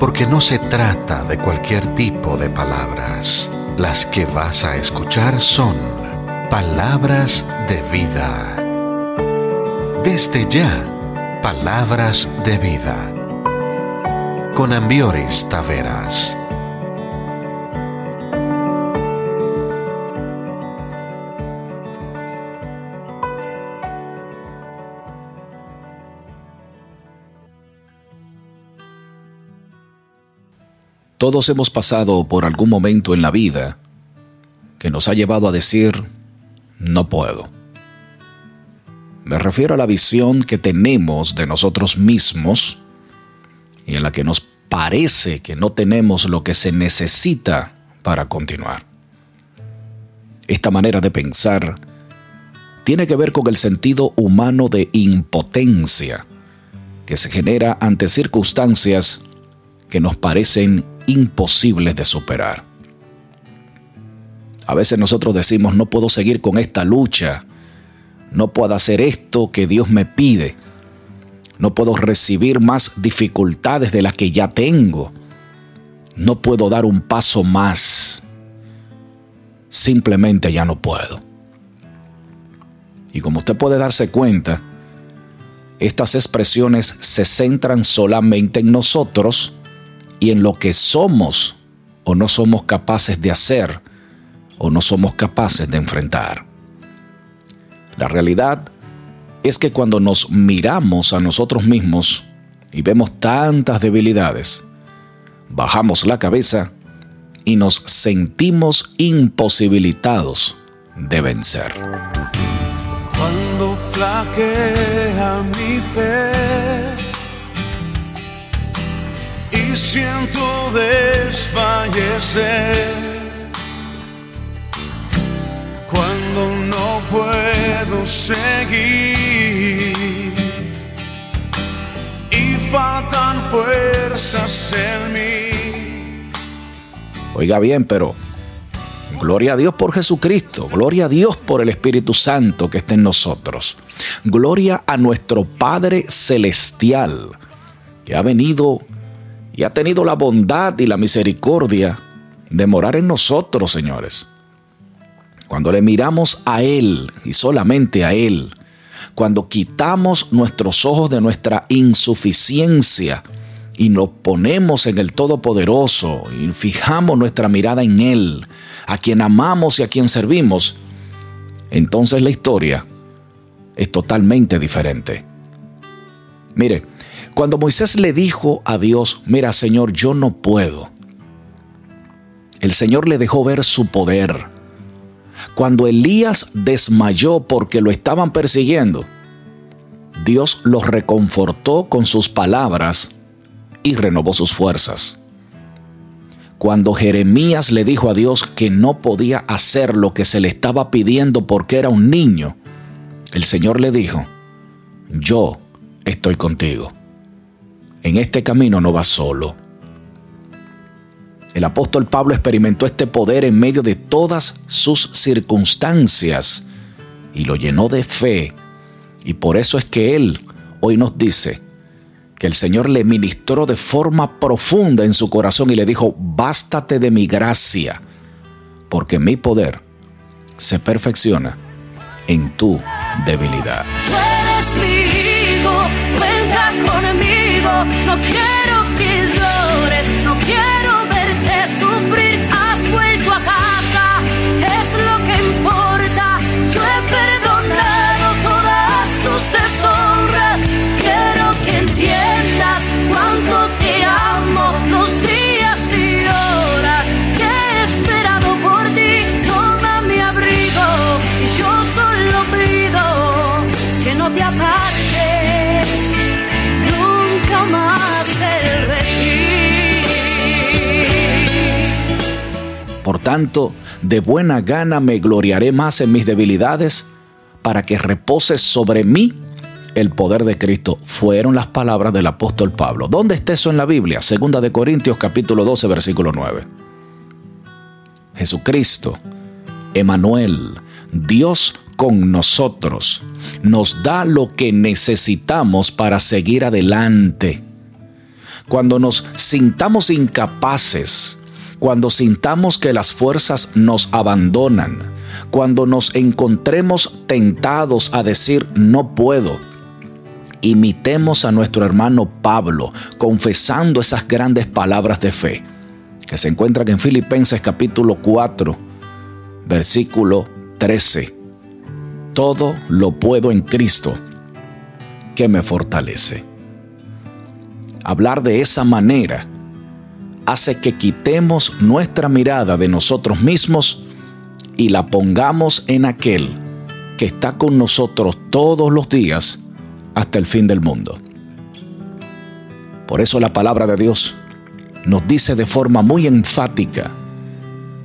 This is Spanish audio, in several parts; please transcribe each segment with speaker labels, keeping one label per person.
Speaker 1: porque no se trata de cualquier tipo de palabras. Las que vas a escuchar son palabras de vida. Desde ya, palabras de vida. Con Ambioris Taveras.
Speaker 2: Todos hemos pasado por algún momento en la vida que nos ha llevado a decir, no puedo. Me refiero a la visión que tenemos de nosotros mismos y en la que nos parece que no tenemos lo que se necesita para continuar. Esta manera de pensar tiene que ver con el sentido humano de impotencia que se genera ante circunstancias que nos parecen imposibles de superar. A veces nosotros decimos, no puedo seguir con esta lucha, no puedo hacer esto que Dios me pide, no puedo recibir más dificultades de las que ya tengo, no puedo dar un paso más, simplemente ya no puedo. Y como usted puede darse cuenta, estas expresiones se centran solamente en nosotros y en lo que somos o no somos capaces de hacer o no somos capaces de enfrentar. La realidad es que cuando nos miramos a nosotros mismos y vemos tantas debilidades, bajamos la cabeza y nos sentimos imposibilitados de vencer.
Speaker 3: Cuando flaquea mi fe siento desfallecer cuando no puedo seguir y faltan fuerzas en mí.
Speaker 2: Oiga bien, pero Gloria a Dios por Jesucristo, gloria a Dios por el Espíritu Santo que está en nosotros. Gloria a nuestro Padre Celestial que ha venido y ha tenido la bondad y la misericordia de morar en nosotros, señores. Cuando le miramos a Él y solamente a Él, cuando quitamos nuestros ojos de nuestra insuficiencia y nos ponemos en el Todopoderoso y fijamos nuestra mirada en Él, a quien amamos y a quien servimos, entonces la historia es totalmente diferente. Mire, cuando Moisés le dijo a Dios, mira Señor, yo no puedo, el Señor le dejó ver su poder. Cuando Elías desmayó porque lo estaban persiguiendo, Dios lo reconfortó con sus palabras y renovó sus fuerzas. Cuando Jeremías le dijo a Dios que no podía hacer lo que se le estaba pidiendo porque era un niño, el Señor le dijo, yo estoy contigo en este camino no vas solo. El apóstol Pablo experimentó este poder en medio de todas sus circunstancias y lo llenó de fe. Y por eso es que él hoy nos dice que el Señor le ministró de forma profunda en su corazón y le dijo, bástate de mi gracia, porque mi poder se perfecciona en tu debilidad.
Speaker 4: No quiero que llores, no quiero verte sufrir,
Speaker 2: por tanto, de buena gana me gloriaré más en mis debilidades para que repose sobre mí el poder de Cristo. Fueron las palabras del apóstol Pablo. ¿Dónde está eso en la Biblia? Segunda de Corintios capítulo 12 versículo 9. Jesucristo, Emanuel, Dios con nosotros, nos da lo que necesitamos para seguir adelante cuando nos sintamos incapaces, cuando sintamos que las fuerzas nos abandonan, cuando nos encontremos tentados a decir no puedo, imitemos a nuestro hermano Pablo confesando esas grandes palabras de fe que se encuentran en Filipenses capítulo 4, versículo 13. Todo lo puedo en Cristo que me fortalece. Hablar de esa manera hace que quitemos nuestra mirada de nosotros mismos y la pongamos en aquel que está con nosotros todos los días hasta el fin del mundo. Por eso la palabra de Dios nos dice de forma muy enfática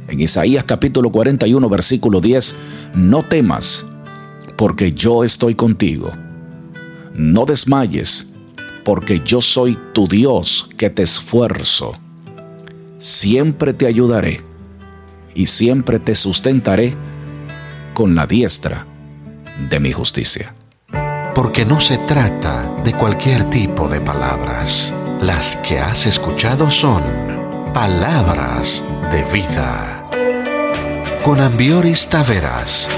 Speaker 2: en Isaías capítulo 41 versículo 10, no temas, porque yo estoy contigo. No desmayes, porque yo soy tu Dios que te esfuerzo. Siempre te ayudaré y siempre te sustentaré con la diestra de mi justicia.
Speaker 1: Porque no se trata de cualquier tipo de palabras. Las que has escuchado son palabras de vida. Con Ambioris Taveras.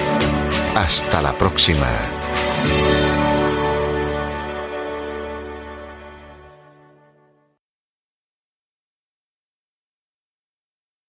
Speaker 1: Hasta la próxima.